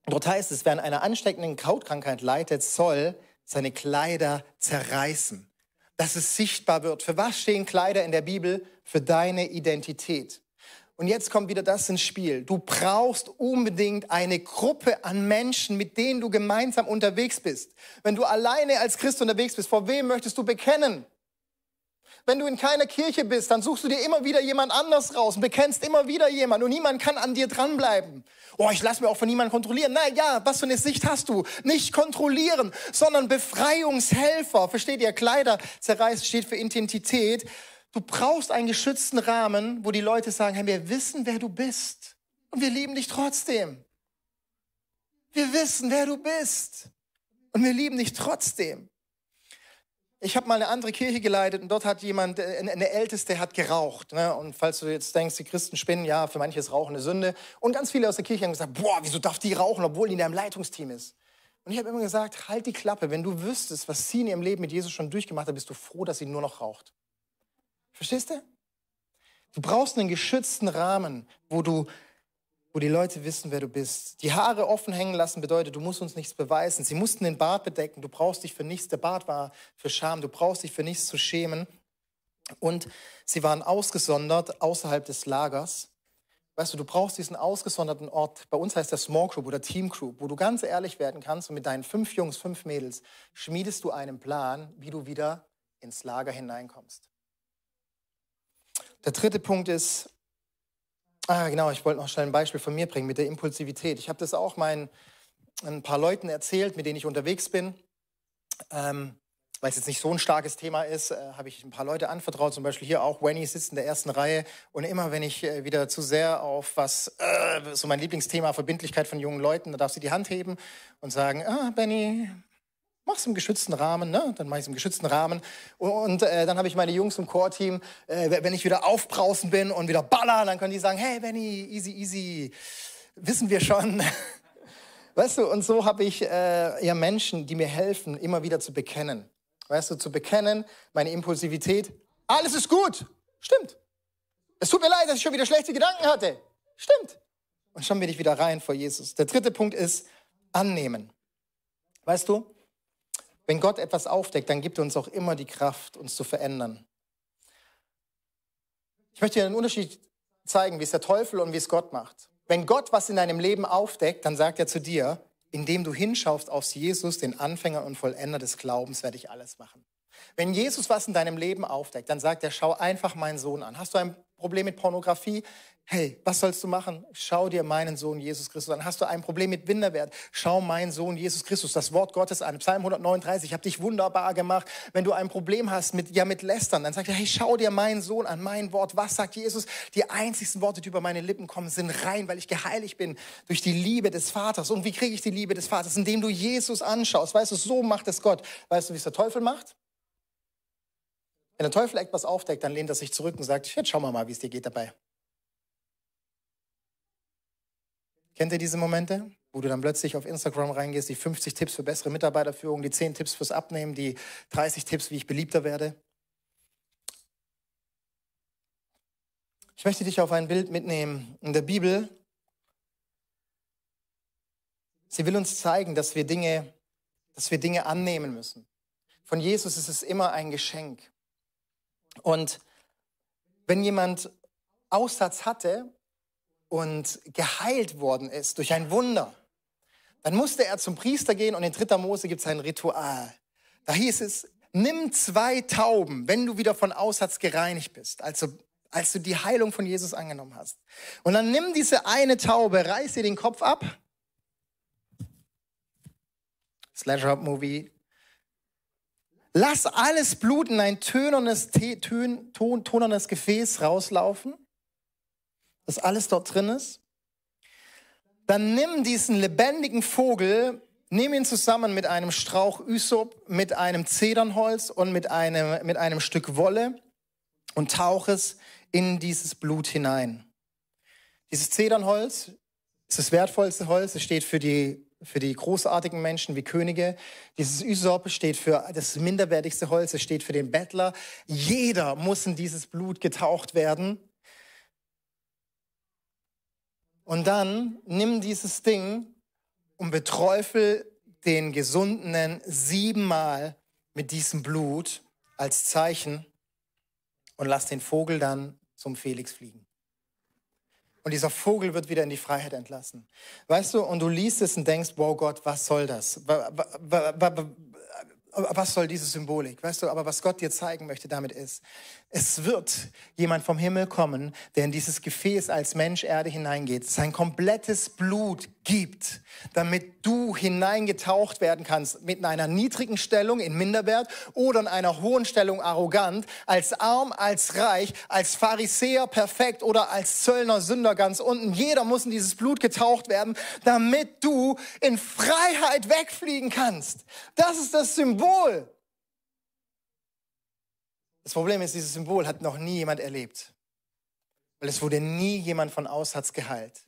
Dort heißt es, wer an einer ansteckenden Krautkrankheit leidet, soll seine Kleider zerreißen, dass es sichtbar wird. Für was stehen Kleider in der Bibel? Für deine Identität. Und jetzt kommt wieder das ins Spiel. Du brauchst unbedingt eine Gruppe an Menschen, mit denen du gemeinsam unterwegs bist. Wenn du alleine als Christ unterwegs bist, vor wem möchtest du bekennen? Wenn du in keiner Kirche bist, dann suchst du dir immer wieder jemand anders raus und bekennst immer wieder jemand und niemand kann an dir dranbleiben. Oh, ich lasse mir auch von niemandem kontrollieren. Na ja, was für eine Sicht hast du? Nicht kontrollieren, sondern Befreiungshelfer. Versteht ihr? Kleider zerreißen steht für Identität. Du brauchst einen geschützten Rahmen, wo die Leute sagen, hey, wir wissen, wer du bist und wir lieben dich trotzdem. Wir wissen, wer du bist und wir lieben dich trotzdem. Ich habe mal eine andere Kirche geleitet und dort hat jemand, äh, eine Älteste hat geraucht. Ne? Und falls du jetzt denkst, die Christen spinnen, ja, für manche ist Rauchen eine Sünde. Und ganz viele aus der Kirche haben gesagt, boah, wieso darf die rauchen, obwohl die in deinem Leitungsteam ist? Und ich habe immer gesagt, halt die Klappe, wenn du wüsstest, was sie in ihrem Leben mit Jesus schon durchgemacht hat, bist du froh, dass sie nur noch raucht. Verstehst du? Du brauchst einen geschützten Rahmen, wo du wo die Leute wissen, wer du bist. Die Haare offen hängen lassen bedeutet, du musst uns nichts beweisen. Sie mussten den Bart bedecken. Du brauchst dich für nichts. Der Bart war für Scham. Du brauchst dich für nichts zu schämen. Und sie waren ausgesondert außerhalb des Lagers. Weißt du, du brauchst diesen ausgesonderten Ort. Bei uns heißt der Small Group oder Team Group, wo du ganz ehrlich werden kannst und mit deinen fünf Jungs, fünf Mädels schmiedest du einen Plan, wie du wieder ins Lager hineinkommst. Der dritte Punkt ist, Ah, genau, ich wollte noch schnell ein Beispiel von mir bringen mit der Impulsivität. Ich habe das auch meinen ein paar Leuten erzählt, mit denen ich unterwegs bin. Ähm, weil es jetzt nicht so ein starkes Thema ist, äh, habe ich ein paar Leute anvertraut, zum Beispiel hier auch Wenny sitzt in der ersten Reihe und immer wenn ich äh, wieder zu sehr auf was, äh, so mein Lieblingsthema Verbindlichkeit von jungen Leuten, da darf sie die Hand heben und sagen, ah, Benny, mach's im geschützten Rahmen, ne? Dann mache ich es im geschützten Rahmen. Und äh, dann habe ich meine Jungs im Core-Team, äh, wenn ich wieder aufbrausen bin und wieder baller, dann können die sagen, hey Benny, easy, easy, wissen wir schon. Weißt du, und so habe ich äh, ja Menschen, die mir helfen, immer wieder zu bekennen. Weißt du, zu bekennen, meine Impulsivität, alles ist gut. Stimmt. Es tut mir leid, dass ich schon wieder schlechte Gedanken hatte. Stimmt. Und schon bin ich wieder rein vor Jesus. Der dritte Punkt ist annehmen. Weißt du, wenn Gott etwas aufdeckt, dann gibt er uns auch immer die Kraft, uns zu verändern. Ich möchte dir einen Unterschied zeigen, wie es der Teufel und wie es Gott macht. Wenn Gott was in deinem Leben aufdeckt, dann sagt er zu dir, indem du hinschaust auf Jesus, den Anfänger und Vollender des Glaubens, werde ich alles machen. Wenn Jesus was in deinem Leben aufdeckt, dann sagt er, schau einfach meinen Sohn an. Hast du ein Problem mit Pornografie? Hey, was sollst du machen? Schau dir meinen Sohn Jesus Christus an. Hast du ein Problem mit Winderwert? Schau meinen Sohn Jesus Christus, das Wort Gottes an. Psalm 139, ich habe dich wunderbar gemacht. Wenn du ein Problem hast mit, ja, mit Lästern, dann sagt er, hey, schau dir meinen Sohn an, mein Wort. Was sagt Jesus? Die einzigsten Worte, die über meine Lippen kommen, sind rein, weil ich geheiligt bin durch die Liebe des Vaters. Und wie kriege ich die Liebe des Vaters? Indem du Jesus anschaust. Weißt du, so macht es Gott. Weißt du, wie es der Teufel macht? Wenn der Teufel etwas aufdeckt, dann lehnt er sich zurück und sagt, jetzt schauen wir mal, wie es dir geht dabei. Kennt ihr diese Momente, wo du dann plötzlich auf Instagram reingehst, die 50 Tipps für bessere Mitarbeiterführung, die 10 Tipps fürs Abnehmen, die 30 Tipps, wie ich beliebter werde? Ich möchte dich auf ein Bild mitnehmen. In der Bibel, sie will uns zeigen, dass wir Dinge, dass wir Dinge annehmen müssen. Von Jesus ist es immer ein Geschenk. Und wenn jemand Aussatz hatte und geheilt worden ist durch ein Wunder, dann musste er zum Priester gehen und in 3. Mose gibt es ein Ritual. Da hieß es, nimm zwei Tauben, wenn du wieder von Aussatz gereinigt bist, also als du die Heilung von Jesus angenommen hast. Und dann nimm diese eine Taube, reiß ihr den Kopf ab. Slasher-Movie. Lass alles Blut in ein tönernes, tön, ton, tonernes Gefäß rauslaufen dass alles dort drin ist. Dann nimm diesen lebendigen Vogel, nimm ihn zusammen mit einem Strauch Ysop, mit einem Zedernholz und mit einem, mit einem Stück Wolle und tauch es in dieses Blut hinein. Dieses Zedernholz ist das wertvollste Holz. Es steht für die, für die großartigen Menschen wie Könige. Dieses Ysop steht für das minderwertigste Holz. Es steht für den Bettler. Jeder muss in dieses Blut getaucht werden. Und dann nimm dieses Ding und beträufel den Gesundenen siebenmal mit diesem Blut als Zeichen und lass den Vogel dann zum Felix fliegen. Und dieser Vogel wird wieder in die Freiheit entlassen. Weißt du, und du liest es und denkst, wow Gott, was soll das? Was soll diese Symbolik? Weißt du, aber was Gott dir zeigen möchte damit ist, es wird jemand vom Himmel kommen, der in dieses Gefäß als Mensch Erde hineingeht, sein komplettes Blut gibt, damit du hineingetaucht werden kannst mit einer niedrigen Stellung in Minderwert oder in einer hohen Stellung arrogant, als arm, als reich, als Pharisäer perfekt oder als Zöllner Sünder ganz unten. Jeder muss in dieses Blut getaucht werden, damit du in Freiheit wegfliegen kannst. Das ist das Symbol. Das Problem ist, dieses Symbol hat noch nie jemand erlebt. Weil es wurde nie jemand von Aussatz geheilt.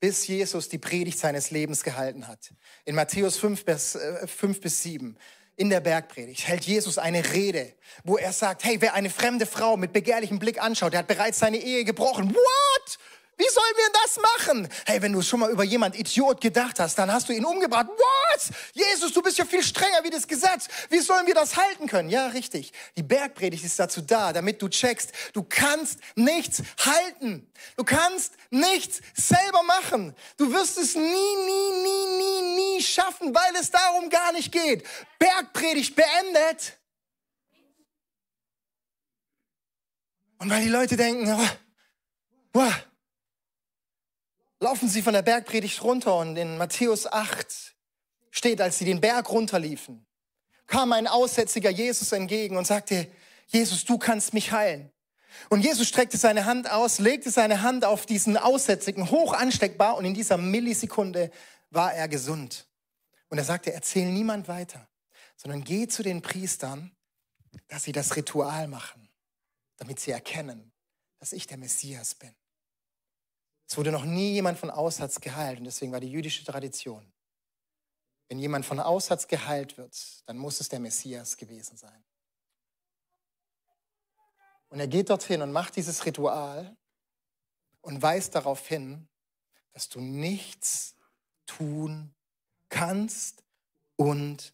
Bis Jesus die Predigt seines Lebens gehalten hat. In Matthäus 5 bis, äh, 5 bis 7 in der Bergpredigt hält Jesus eine Rede, wo er sagt, hey, wer eine fremde Frau mit begehrlichem Blick anschaut, der hat bereits seine Ehe gebrochen. What? Wie sollen wir das machen? Hey, wenn du schon mal über jemand Idiot gedacht hast, dann hast du ihn umgebracht. What? Jesus, du bist ja viel strenger wie das Gesetz. Wie sollen wir das halten können? Ja, richtig. Die Bergpredigt ist dazu da, damit du checkst, du kannst nichts halten. Du kannst nichts selber machen. Du wirst es nie, nie, nie, nie, nie schaffen, weil es darum gar nicht geht. Bergpredigt beendet. Und weil die Leute denken, oh, wow, laufen sie von der Bergpredigt runter und in Matthäus 8 steht, als sie den Berg runterliefen, kam ein aussätziger Jesus entgegen und sagte, Jesus, du kannst mich heilen. Und Jesus streckte seine Hand aus, legte seine Hand auf diesen Aussätzigen, hoch ansteckbar, und in dieser Millisekunde war er gesund. Und er sagte, erzähl niemand weiter, sondern geh zu den Priestern, dass sie das Ritual machen, damit sie erkennen, dass ich der Messias bin. Es wurde noch nie jemand von Aussatz geheilt und deswegen war die jüdische Tradition. Wenn jemand von Aussatz geheilt wird, dann muss es der Messias gewesen sein. Und er geht dorthin und macht dieses Ritual und weist darauf hin, dass du nichts tun kannst und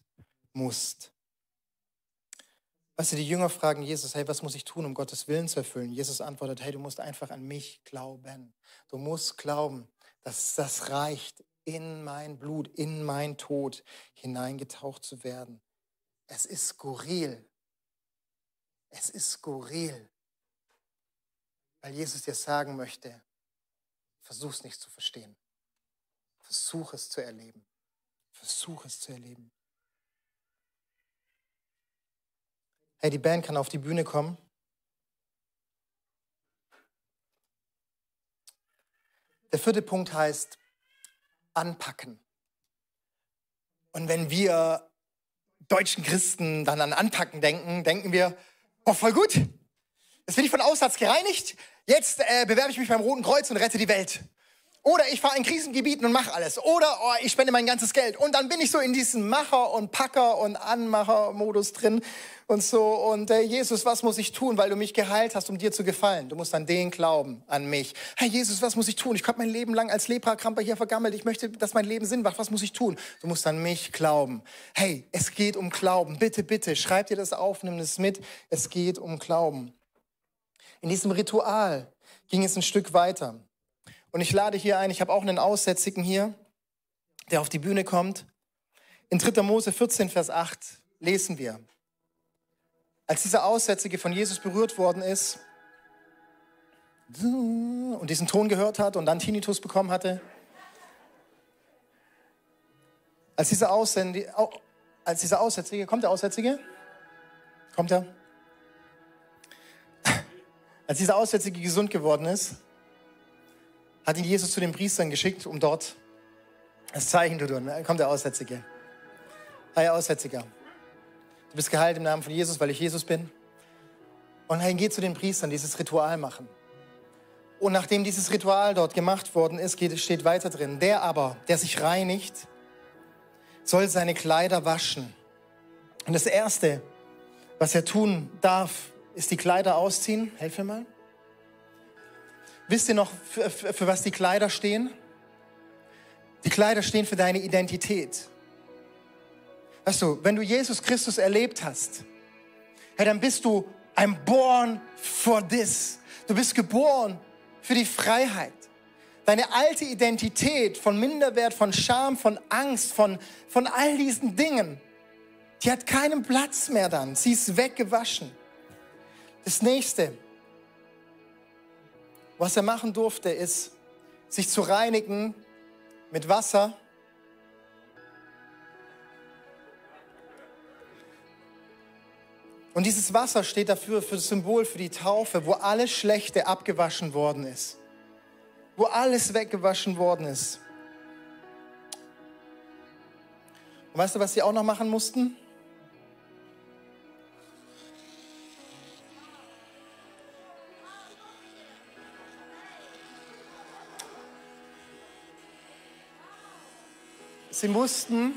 musst. Du, die Jünger fragen Jesus, hey, was muss ich tun, um Gottes Willen zu erfüllen? Jesus antwortet, hey, du musst einfach an mich glauben. Du musst glauben, dass das reicht, in mein Blut, in mein Tod hineingetaucht zu werden. Es ist skurril. Es ist skurril. Weil Jesus dir sagen möchte, versuch es nicht zu verstehen. Versuch es zu erleben. Versuch es zu erleben. Hey, die Band kann auf die Bühne kommen. Der vierte Punkt heißt anpacken. Und wenn wir deutschen Christen dann an Anpacken denken, denken wir, oh, voll gut. Jetzt bin ich von Aussatz gereinigt. Jetzt äh, bewerbe ich mich beim Roten Kreuz und rette die Welt. Oder ich fahre in Krisengebieten und mache alles. Oder oh, ich spende mein ganzes Geld. Und dann bin ich so in diesem Macher- und Packer- und Anmacher-Modus drin und so. Und äh, Jesus, was muss ich tun, weil du mich geheilt hast, um dir zu gefallen? Du musst an den glauben, an mich. Hey Jesus, was muss ich tun? Ich habe mein Leben lang als Leprakramper hier vergammelt. Ich möchte, dass mein Leben Sinn macht. Was muss ich tun? Du musst an mich glauben. Hey, es geht um Glauben. Bitte, bitte, schreib dir das auf, nimm das mit. Es geht um Glauben. In diesem Ritual ging es ein Stück weiter. Und ich lade hier ein, ich habe auch einen Aussätzigen hier, der auf die Bühne kommt. In 3. Mose 14, Vers 8 lesen wir, als dieser Aussätzige von Jesus berührt worden ist und diesen Ton gehört hat und dann Tinnitus bekommen hatte, als dieser, Aussätzige, als dieser Aussätzige, kommt der Aussätzige? Kommt er? Als dieser Aussätzige gesund geworden ist, hat ihn Jesus zu den Priestern geschickt, um dort das Zeichen zu tun. Dann kommt der Aussätzige. Hey, Aussätziger. Du bist geheilt im Namen von Jesus, weil ich Jesus bin. Und hey, geh zu den Priestern, dieses Ritual machen. Und nachdem dieses Ritual dort gemacht worden ist, geht, steht weiter drin. Der aber, der sich reinigt, soll seine Kleider waschen. Und das Erste, was er tun darf, ist die Kleider ausziehen. Helf mir mal. Wisst ihr noch, für, für, für was die Kleider stehen? Die Kleider stehen für deine Identität. Weißt du, wenn du Jesus Christus erlebt hast, hey, dann bist du ein born for this. Du bist geboren für die Freiheit. Deine alte Identität von Minderwert, von Scham, von Angst, von, von all diesen Dingen, die hat keinen Platz mehr dann. Sie ist weggewaschen. Das nächste, was er machen durfte, ist, sich zu reinigen mit Wasser. Und dieses Wasser steht dafür, für das Symbol, für die Taufe, wo alles Schlechte abgewaschen worden ist. Wo alles weggewaschen worden ist. Und weißt du, was sie auch noch machen mussten? Sie mussten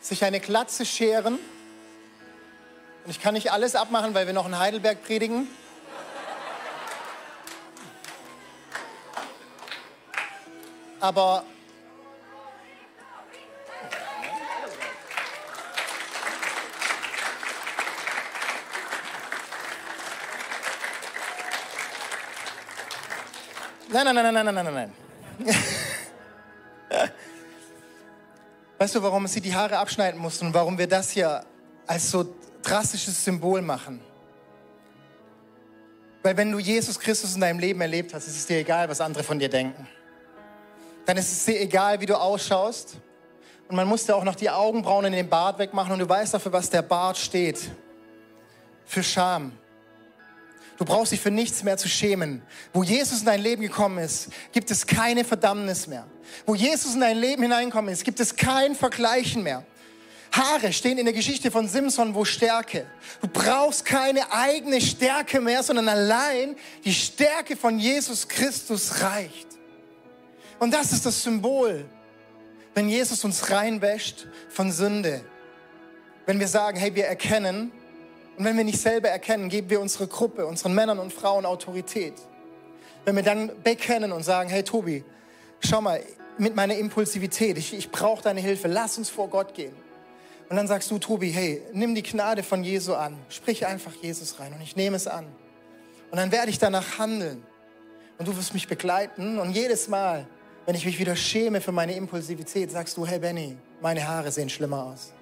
sich eine Glatze scheren. Und ich kann nicht alles abmachen, weil wir noch in Heidelberg predigen. Aber Nein, nein, nein, nein, nein, nein, nein. weißt du, warum sie die Haare abschneiden mussten und warum wir das hier als so drastisches Symbol machen? Weil wenn du Jesus Christus in deinem Leben erlebt hast, ist es dir egal, was andere von dir denken. Dann ist es dir egal, wie du ausschaust. Und man muss dir auch noch die Augenbrauen in den Bart wegmachen und du weißt dafür, was der Bart steht. Für Scham. Du brauchst dich für nichts mehr zu schämen. Wo Jesus in dein Leben gekommen ist, gibt es keine Verdammnis mehr. Wo Jesus in dein Leben hineingekommen ist, gibt es kein Vergleichen mehr. Haare stehen in der Geschichte von Simson wo Stärke. Du brauchst keine eigene Stärke mehr, sondern allein die Stärke von Jesus Christus reicht. Und das ist das Symbol, wenn Jesus uns reinwäscht von Sünde. Wenn wir sagen, hey, wir erkennen, und wenn wir nicht selber erkennen, geben wir unsere Gruppe, unseren Männern und Frauen Autorität. Wenn wir dann bekennen und sagen, hey Tobi, schau mal, mit meiner Impulsivität, ich, ich brauche deine Hilfe, lass uns vor Gott gehen. Und dann sagst du, Tobi, hey, nimm die Gnade von Jesu an, sprich einfach Jesus rein und ich nehme es an. Und dann werde ich danach handeln. Und du wirst mich begleiten und jedes Mal, wenn ich mich wieder schäme für meine Impulsivität, sagst du, hey Benny, meine Haare sehen schlimmer aus.